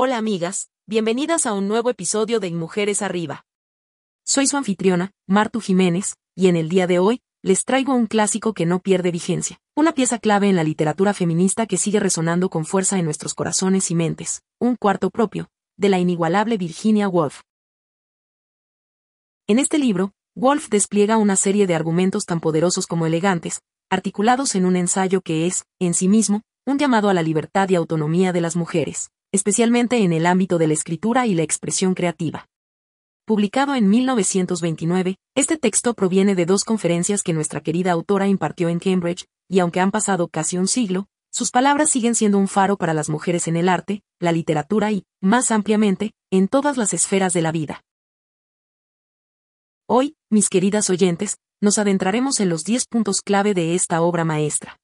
Hola amigas, bienvenidas a un nuevo episodio de Mujeres Arriba. Soy su anfitriona, Martu Jiménez, y en el día de hoy, les traigo un clásico que no pierde vigencia, una pieza clave en la literatura feminista que sigue resonando con fuerza en nuestros corazones y mentes, un cuarto propio, de la inigualable Virginia Woolf. En este libro, Woolf despliega una serie de argumentos tan poderosos como elegantes, articulados en un ensayo que es, en sí mismo, un llamado a la libertad y autonomía de las mujeres, especialmente en el ámbito de la escritura y la expresión creativa. Publicado en 1929, este texto proviene de dos conferencias que nuestra querida autora impartió en Cambridge, y aunque han pasado casi un siglo, sus palabras siguen siendo un faro para las mujeres en el arte, la literatura y, más ampliamente, en todas las esferas de la vida. Hoy, mis queridas oyentes, nos adentraremos en los 10 puntos clave de esta obra maestra.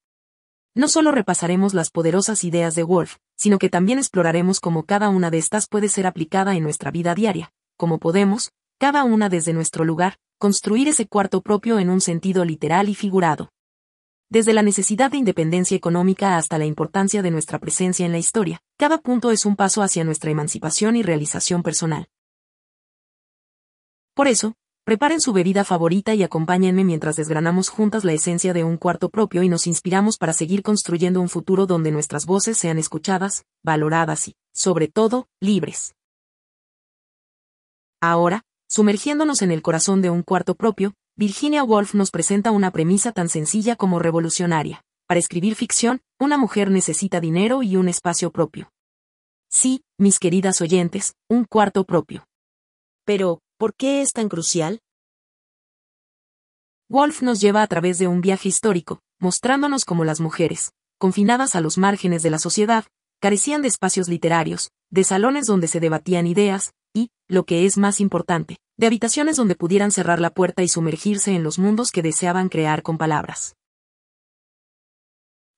No solo repasaremos las poderosas ideas de Wolf, sino que también exploraremos cómo cada una de estas puede ser aplicada en nuestra vida diaria, cómo podemos, cada una desde nuestro lugar, construir ese cuarto propio en un sentido literal y figurado. Desde la necesidad de independencia económica hasta la importancia de nuestra presencia en la historia, cada punto es un paso hacia nuestra emancipación y realización personal. Por eso, Preparen su bebida favorita y acompáñenme mientras desgranamos juntas la esencia de un cuarto propio y nos inspiramos para seguir construyendo un futuro donde nuestras voces sean escuchadas, valoradas y, sobre todo, libres. Ahora, sumergiéndonos en el corazón de un cuarto propio, Virginia Woolf nos presenta una premisa tan sencilla como revolucionaria. Para escribir ficción, una mujer necesita dinero y un espacio propio. Sí, mis queridas oyentes, un cuarto propio. Pero, ¿Por qué es tan crucial? Wolf nos lleva a través de un viaje histórico, mostrándonos cómo las mujeres, confinadas a los márgenes de la sociedad, carecían de espacios literarios, de salones donde se debatían ideas, y, lo que es más importante, de habitaciones donde pudieran cerrar la puerta y sumergirse en los mundos que deseaban crear con palabras.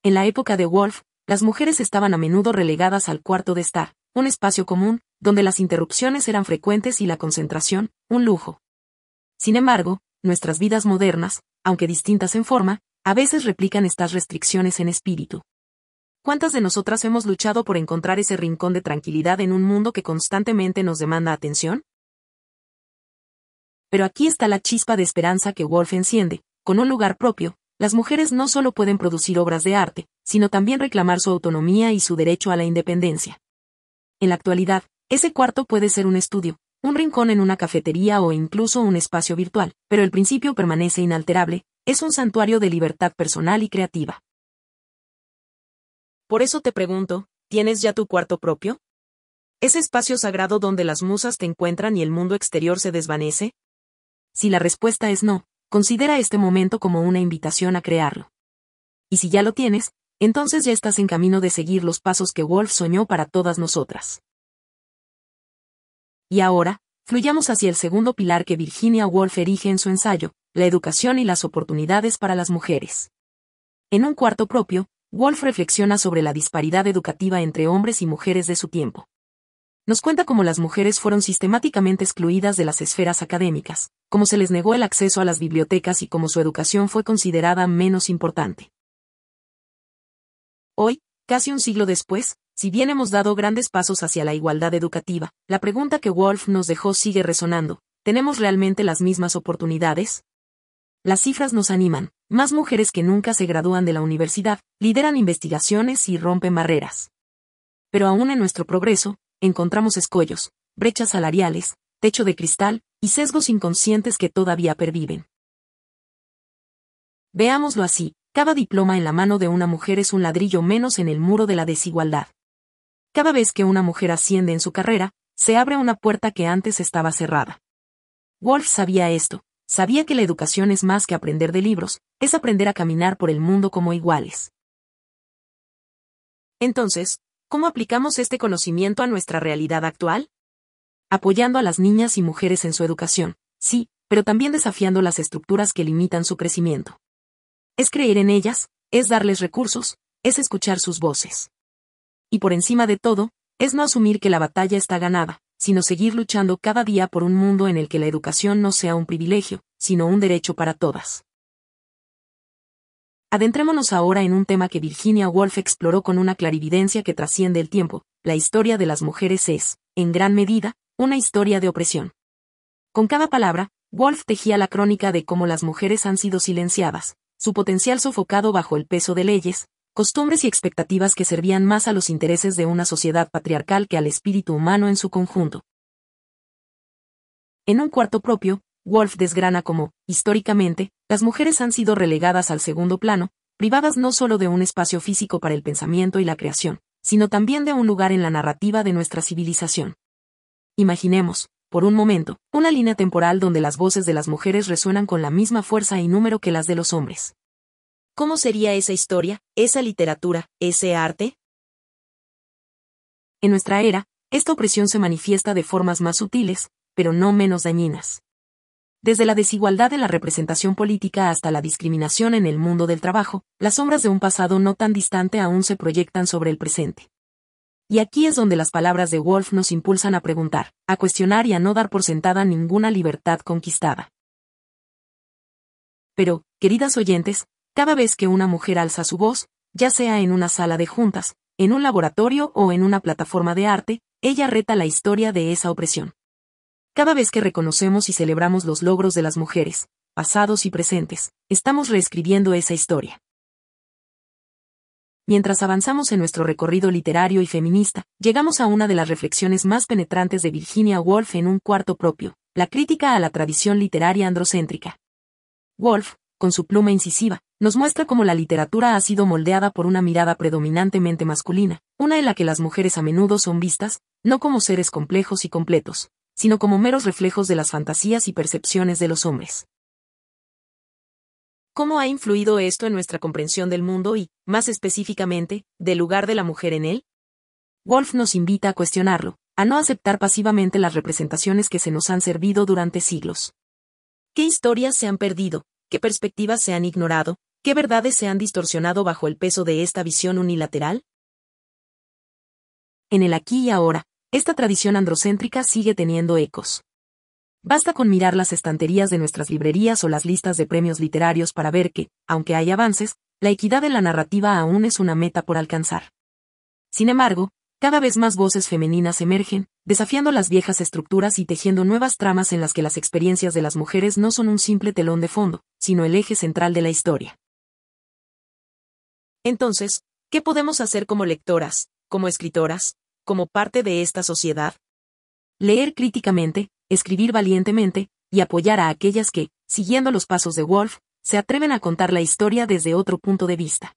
En la época de Wolf, las mujeres estaban a menudo relegadas al cuarto de estar, un espacio común, donde las interrupciones eran frecuentes y la concentración, un lujo. Sin embargo, nuestras vidas modernas, aunque distintas en forma, a veces replican estas restricciones en espíritu. ¿Cuántas de nosotras hemos luchado por encontrar ese rincón de tranquilidad en un mundo que constantemente nos demanda atención? Pero aquí está la chispa de esperanza que Wolf enciende, con un lugar propio, las mujeres no solo pueden producir obras de arte, sino también reclamar su autonomía y su derecho a la independencia. En la actualidad, ese cuarto puede ser un estudio, un rincón en una cafetería o incluso un espacio virtual, pero el principio permanece inalterable, es un santuario de libertad personal y creativa. Por eso te pregunto, ¿tienes ya tu cuarto propio? ¿Ese espacio sagrado donde las musas te encuentran y el mundo exterior se desvanece? Si la respuesta es no, considera este momento como una invitación a crearlo. Y si ya lo tienes, entonces ya estás en camino de seguir los pasos que Wolf soñó para todas nosotras. Y ahora, fluyamos hacia el segundo pilar que Virginia Woolf erige en su ensayo, la educación y las oportunidades para las mujeres. En un cuarto propio, Woolf reflexiona sobre la disparidad educativa entre hombres y mujeres de su tiempo. Nos cuenta cómo las mujeres fueron sistemáticamente excluidas de las esferas académicas, cómo se les negó el acceso a las bibliotecas y cómo su educación fue considerada menos importante. Hoy, casi un siglo después, si bien hemos dado grandes pasos hacia la igualdad educativa, la pregunta que Wolf nos dejó sigue resonando. ¿Tenemos realmente las mismas oportunidades? Las cifras nos animan. Más mujeres que nunca se gradúan de la universidad, lideran investigaciones y rompen barreras. Pero aún en nuestro progreso, encontramos escollos, brechas salariales, techo de cristal, y sesgos inconscientes que todavía perviven. Veámoslo así, cada diploma en la mano de una mujer es un ladrillo menos en el muro de la desigualdad. Cada vez que una mujer asciende en su carrera, se abre una puerta que antes estaba cerrada. Wolf sabía esto, sabía que la educación es más que aprender de libros, es aprender a caminar por el mundo como iguales. Entonces, ¿cómo aplicamos este conocimiento a nuestra realidad actual? Apoyando a las niñas y mujeres en su educación, sí, pero también desafiando las estructuras que limitan su crecimiento. Es creer en ellas, es darles recursos, es escuchar sus voces. Y por encima de todo, es no asumir que la batalla está ganada, sino seguir luchando cada día por un mundo en el que la educación no sea un privilegio, sino un derecho para todas. Adentrémonos ahora en un tema que Virginia Woolf exploró con una clarividencia que trasciende el tiempo. La historia de las mujeres es, en gran medida, una historia de opresión. Con cada palabra, Woolf tejía la crónica de cómo las mujeres han sido silenciadas, su potencial sofocado bajo el peso de leyes, costumbres y expectativas que servían más a los intereses de una sociedad patriarcal que al espíritu humano en su conjunto. En un cuarto propio, Wolf desgrana cómo, históricamente, las mujeres han sido relegadas al segundo plano, privadas no solo de un espacio físico para el pensamiento y la creación, sino también de un lugar en la narrativa de nuestra civilización. Imaginemos, por un momento, una línea temporal donde las voces de las mujeres resuenan con la misma fuerza y número que las de los hombres. ¿Cómo sería esa historia, esa literatura, ese arte? En nuestra era, esta opresión se manifiesta de formas más sutiles, pero no menos dañinas. Desde la desigualdad de la representación política hasta la discriminación en el mundo del trabajo, las sombras de un pasado no tan distante aún se proyectan sobre el presente. Y aquí es donde las palabras de Wolf nos impulsan a preguntar, a cuestionar y a no dar por sentada ninguna libertad conquistada. Pero, queridas oyentes, cada vez que una mujer alza su voz, ya sea en una sala de juntas, en un laboratorio o en una plataforma de arte, ella reta la historia de esa opresión. Cada vez que reconocemos y celebramos los logros de las mujeres, pasados y presentes, estamos reescribiendo esa historia. Mientras avanzamos en nuestro recorrido literario y feminista, llegamos a una de las reflexiones más penetrantes de Virginia Woolf en un cuarto propio, la crítica a la tradición literaria androcéntrica. Woolf, con su pluma incisiva, nos muestra cómo la literatura ha sido moldeada por una mirada predominantemente masculina, una en la que las mujeres a menudo son vistas, no como seres complejos y completos, sino como meros reflejos de las fantasías y percepciones de los hombres. ¿Cómo ha influido esto en nuestra comprensión del mundo y, más específicamente, del lugar de la mujer en él? Wolf nos invita a cuestionarlo, a no aceptar pasivamente las representaciones que se nos han servido durante siglos. ¿Qué historias se han perdido? ¿Qué perspectivas se han ignorado? ¿Qué verdades se han distorsionado bajo el peso de esta visión unilateral? En el aquí y ahora, esta tradición androcéntrica sigue teniendo ecos. Basta con mirar las estanterías de nuestras librerías o las listas de premios literarios para ver que, aunque hay avances, la equidad en la narrativa aún es una meta por alcanzar. Sin embargo, cada vez más voces femeninas emergen, desafiando las viejas estructuras y tejiendo nuevas tramas en las que las experiencias de las mujeres no son un simple telón de fondo, sino el eje central de la historia. Entonces, ¿qué podemos hacer como lectoras, como escritoras, como parte de esta sociedad? Leer críticamente, escribir valientemente, y apoyar a aquellas que, siguiendo los pasos de Wolf, se atreven a contar la historia desde otro punto de vista.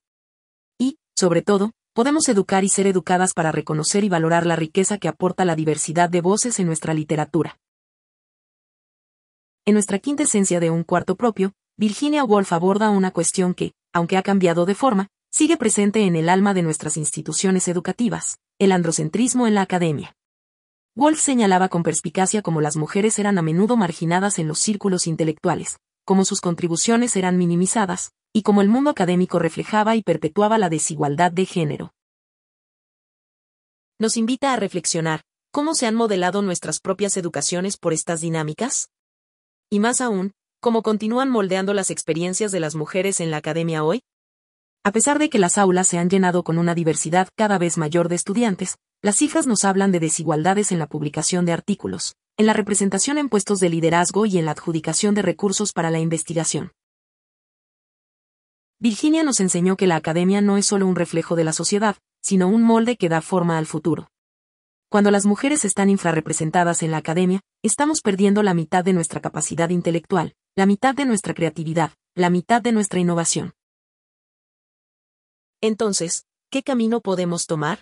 Y, sobre todo, podemos educar y ser educadas para reconocer y valorar la riqueza que aporta la diversidad de voces en nuestra literatura. En nuestra quinta esencia de un cuarto propio, Virginia Woolf aborda una cuestión que, aunque ha cambiado de forma, sigue presente en el alma de nuestras instituciones educativas, el androcentrismo en la academia. Wolf señalaba con perspicacia cómo las mujeres eran a menudo marginadas en los círculos intelectuales, cómo sus contribuciones eran minimizadas, y cómo el mundo académico reflejaba y perpetuaba la desigualdad de género. Nos invita a reflexionar, ¿cómo se han modelado nuestras propias educaciones por estas dinámicas? Y más aún, ¿cómo continúan moldeando las experiencias de las mujeres en la academia hoy? A pesar de que las aulas se han llenado con una diversidad cada vez mayor de estudiantes, las cifras nos hablan de desigualdades en la publicación de artículos, en la representación en puestos de liderazgo y en la adjudicación de recursos para la investigación. Virginia nos enseñó que la academia no es solo un reflejo de la sociedad, sino un molde que da forma al futuro. Cuando las mujeres están infrarrepresentadas en la academia, estamos perdiendo la mitad de nuestra capacidad intelectual, la mitad de nuestra creatividad, la mitad de nuestra innovación. Entonces, ¿qué camino podemos tomar?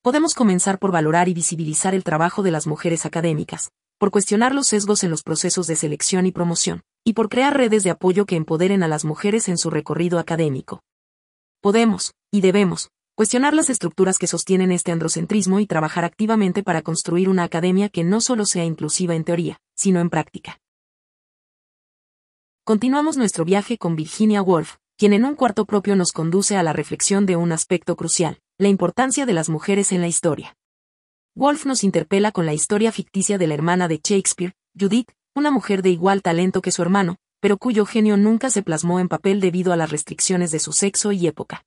Podemos comenzar por valorar y visibilizar el trabajo de las mujeres académicas, por cuestionar los sesgos en los procesos de selección y promoción, y por crear redes de apoyo que empoderen a las mujeres en su recorrido académico. Podemos, y debemos, cuestionar las estructuras que sostienen este androcentrismo y trabajar activamente para construir una academia que no solo sea inclusiva en teoría, sino en práctica. Continuamos nuestro viaje con Virginia Woolf, quien en un cuarto propio nos conduce a la reflexión de un aspecto crucial, la importancia de las mujeres en la historia. Wolf nos interpela con la historia ficticia de la hermana de Shakespeare, Judith, una mujer de igual talento que su hermano, pero cuyo genio nunca se plasmó en papel debido a las restricciones de su sexo y época.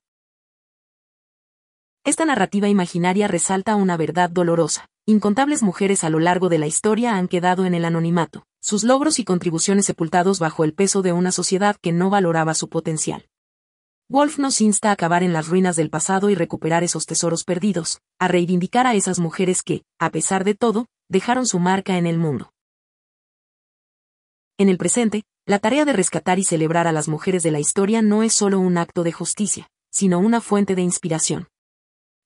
Esta narrativa imaginaria resalta una verdad dolorosa. Incontables mujeres a lo largo de la historia han quedado en el anonimato, sus logros y contribuciones sepultados bajo el peso de una sociedad que no valoraba su potencial. Wolf nos insta a acabar en las ruinas del pasado y recuperar esos tesoros perdidos, a reivindicar a esas mujeres que, a pesar de todo, dejaron su marca en el mundo. En el presente, la tarea de rescatar y celebrar a las mujeres de la historia no es solo un acto de justicia, sino una fuente de inspiración.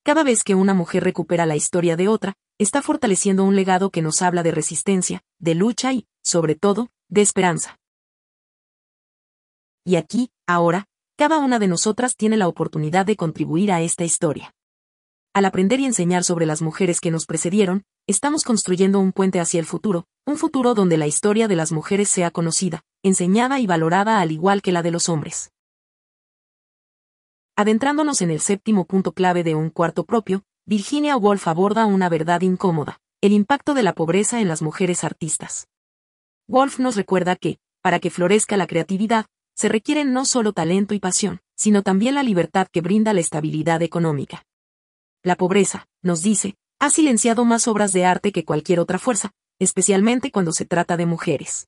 Cada vez que una mujer recupera la historia de otra, está fortaleciendo un legado que nos habla de resistencia, de lucha y, sobre todo, de esperanza. Y aquí, ahora, cada una de nosotras tiene la oportunidad de contribuir a esta historia. Al aprender y enseñar sobre las mujeres que nos precedieron, estamos construyendo un puente hacia el futuro, un futuro donde la historia de las mujeres sea conocida, enseñada y valorada al igual que la de los hombres. Adentrándonos en el séptimo punto clave de un cuarto propio, Virginia Woolf aborda una verdad incómoda, el impacto de la pobreza en las mujeres artistas. Woolf nos recuerda que, para que florezca la creatividad, se requiere no solo talento y pasión, sino también la libertad que brinda la estabilidad económica. La pobreza, nos dice, ha silenciado más obras de arte que cualquier otra fuerza, especialmente cuando se trata de mujeres.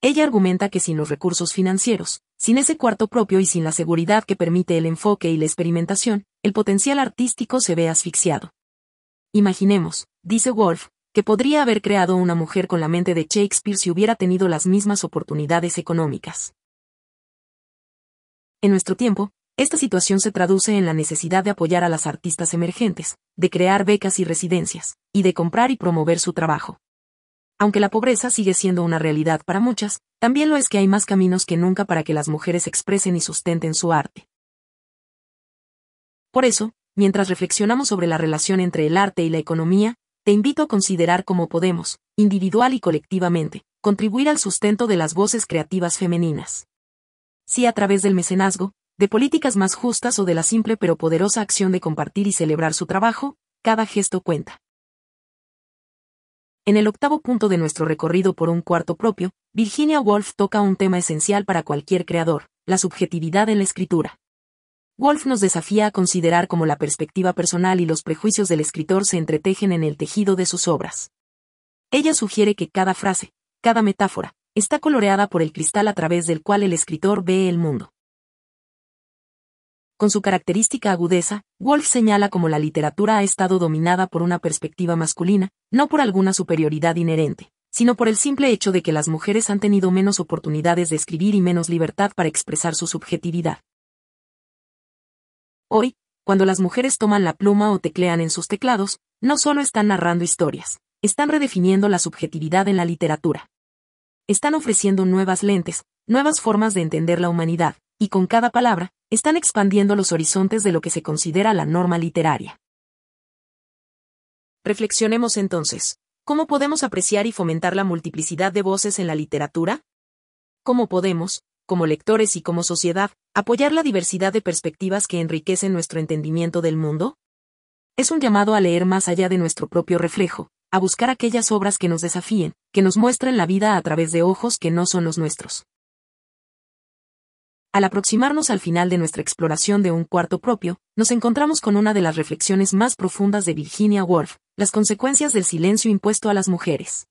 Ella argumenta que sin los recursos financieros, sin ese cuarto propio y sin la seguridad que permite el enfoque y la experimentación, el potencial artístico se ve asfixiado. Imaginemos, dice Wolf, que podría haber creado una mujer con la mente de Shakespeare si hubiera tenido las mismas oportunidades económicas. En nuestro tiempo, esta situación se traduce en la necesidad de apoyar a las artistas emergentes, de crear becas y residencias, y de comprar y promover su trabajo. Aunque la pobreza sigue siendo una realidad para muchas, también lo es que hay más caminos que nunca para que las mujeres expresen y sustenten su arte. Por eso, mientras reflexionamos sobre la relación entre el arte y la economía, te invito a considerar cómo podemos, individual y colectivamente, contribuir al sustento de las voces creativas femeninas. Si a través del mecenazgo, de políticas más justas o de la simple pero poderosa acción de compartir y celebrar su trabajo, cada gesto cuenta. En el octavo punto de nuestro recorrido por un cuarto propio, Virginia Woolf toca un tema esencial para cualquier creador, la subjetividad en la escritura. Woolf nos desafía a considerar cómo la perspectiva personal y los prejuicios del escritor se entretejen en el tejido de sus obras. Ella sugiere que cada frase, cada metáfora, está coloreada por el cristal a través del cual el escritor ve el mundo. Con su característica agudeza, Wolf señala cómo la literatura ha estado dominada por una perspectiva masculina, no por alguna superioridad inherente, sino por el simple hecho de que las mujeres han tenido menos oportunidades de escribir y menos libertad para expresar su subjetividad. Hoy, cuando las mujeres toman la pluma o teclean en sus teclados, no solo están narrando historias, están redefiniendo la subjetividad en la literatura. Están ofreciendo nuevas lentes, nuevas formas de entender la humanidad, y con cada palabra, están expandiendo los horizontes de lo que se considera la norma literaria. Reflexionemos entonces, ¿cómo podemos apreciar y fomentar la multiplicidad de voces en la literatura? ¿Cómo podemos, como lectores y como sociedad, apoyar la diversidad de perspectivas que enriquecen nuestro entendimiento del mundo? Es un llamado a leer más allá de nuestro propio reflejo, a buscar aquellas obras que nos desafíen, que nos muestren la vida a través de ojos que no son los nuestros. Al aproximarnos al final de nuestra exploración de un cuarto propio, nos encontramos con una de las reflexiones más profundas de Virginia Woolf, las consecuencias del silencio impuesto a las mujeres.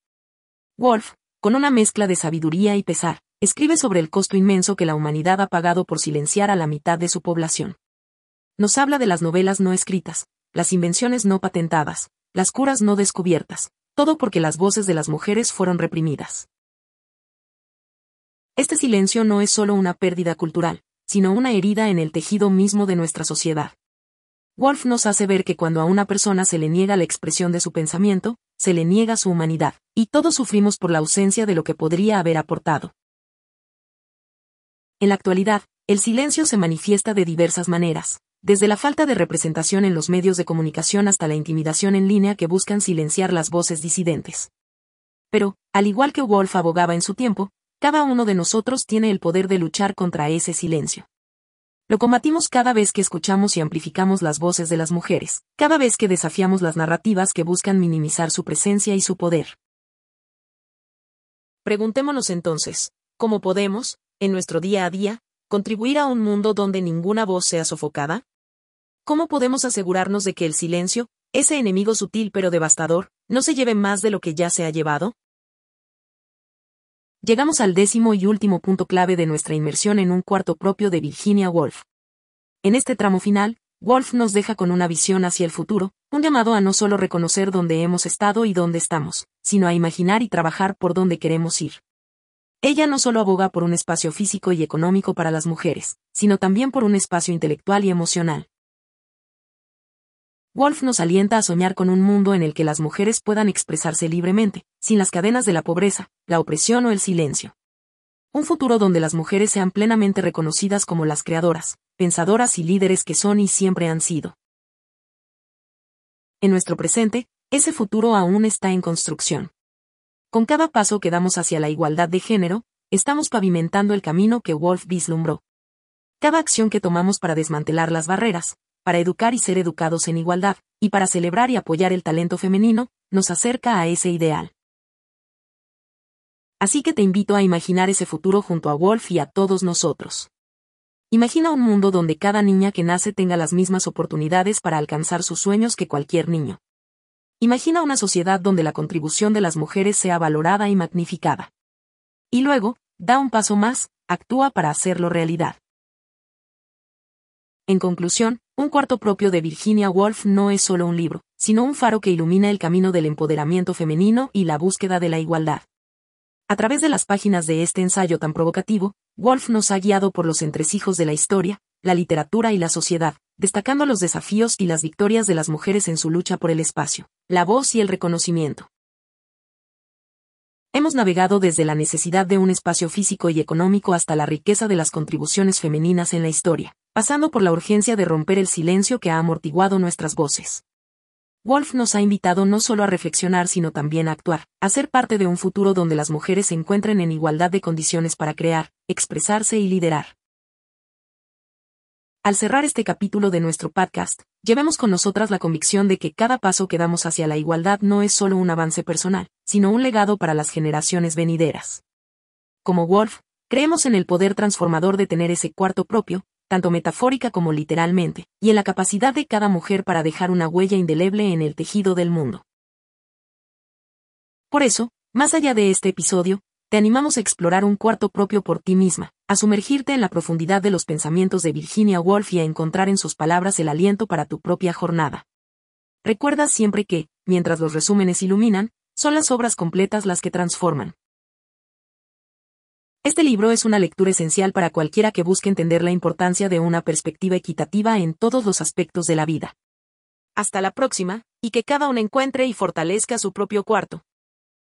Woolf, con una mezcla de sabiduría y pesar, escribe sobre el costo inmenso que la humanidad ha pagado por silenciar a la mitad de su población. Nos habla de las novelas no escritas, las invenciones no patentadas, las curas no descubiertas, todo porque las voces de las mujeres fueron reprimidas. Este silencio no es solo una pérdida cultural, sino una herida en el tejido mismo de nuestra sociedad. Wolf nos hace ver que cuando a una persona se le niega la expresión de su pensamiento, se le niega su humanidad, y todos sufrimos por la ausencia de lo que podría haber aportado. En la actualidad, el silencio se manifiesta de diversas maneras, desde la falta de representación en los medios de comunicación hasta la intimidación en línea que buscan silenciar las voces disidentes. Pero, al igual que Wolf abogaba en su tiempo, cada uno de nosotros tiene el poder de luchar contra ese silencio. Lo combatimos cada vez que escuchamos y amplificamos las voces de las mujeres, cada vez que desafiamos las narrativas que buscan minimizar su presencia y su poder. Preguntémonos entonces, ¿cómo podemos, en nuestro día a día, contribuir a un mundo donde ninguna voz sea sofocada? ¿Cómo podemos asegurarnos de que el silencio, ese enemigo sutil pero devastador, no se lleve más de lo que ya se ha llevado? Llegamos al décimo y último punto clave de nuestra inmersión en un cuarto propio de Virginia Woolf. En este tramo final, Woolf nos deja con una visión hacia el futuro, un llamado a no solo reconocer dónde hemos estado y dónde estamos, sino a imaginar y trabajar por dónde queremos ir. Ella no solo aboga por un espacio físico y económico para las mujeres, sino también por un espacio intelectual y emocional. Wolf nos alienta a soñar con un mundo en el que las mujeres puedan expresarse libremente, sin las cadenas de la pobreza, la opresión o el silencio. Un futuro donde las mujeres sean plenamente reconocidas como las creadoras, pensadoras y líderes que son y siempre han sido. En nuestro presente, ese futuro aún está en construcción. Con cada paso que damos hacia la igualdad de género, estamos pavimentando el camino que Wolf vislumbró. Cada acción que tomamos para desmantelar las barreras, para educar y ser educados en igualdad, y para celebrar y apoyar el talento femenino, nos acerca a ese ideal. Así que te invito a imaginar ese futuro junto a Wolf y a todos nosotros. Imagina un mundo donde cada niña que nace tenga las mismas oportunidades para alcanzar sus sueños que cualquier niño. Imagina una sociedad donde la contribución de las mujeres sea valorada y magnificada. Y luego, da un paso más, actúa para hacerlo realidad. En conclusión, un cuarto propio de Virginia Woolf no es solo un libro, sino un faro que ilumina el camino del empoderamiento femenino y la búsqueda de la igualdad. A través de las páginas de este ensayo tan provocativo, Woolf nos ha guiado por los entresijos de la historia, la literatura y la sociedad, destacando los desafíos y las victorias de las mujeres en su lucha por el espacio, la voz y el reconocimiento. Hemos navegado desde la necesidad de un espacio físico y económico hasta la riqueza de las contribuciones femeninas en la historia, pasando por la urgencia de romper el silencio que ha amortiguado nuestras voces. Wolf nos ha invitado no solo a reflexionar sino también a actuar, a ser parte de un futuro donde las mujeres se encuentren en igualdad de condiciones para crear, expresarse y liderar. Al cerrar este capítulo de nuestro podcast, llevemos con nosotras la convicción de que cada paso que damos hacia la igualdad no es solo un avance personal, sino un legado para las generaciones venideras. Como Wolf, creemos en el poder transformador de tener ese cuarto propio, tanto metafórica como literalmente, y en la capacidad de cada mujer para dejar una huella indeleble en el tejido del mundo. Por eso, más allá de este episodio, te animamos a explorar un cuarto propio por ti misma, a sumergirte en la profundidad de los pensamientos de Virginia Woolf y a encontrar en sus palabras el aliento para tu propia jornada. Recuerda siempre que, mientras los resúmenes iluminan, son las obras completas las que transforman. Este libro es una lectura esencial para cualquiera que busque entender la importancia de una perspectiva equitativa en todos los aspectos de la vida. Hasta la próxima, y que cada uno encuentre y fortalezca su propio cuarto.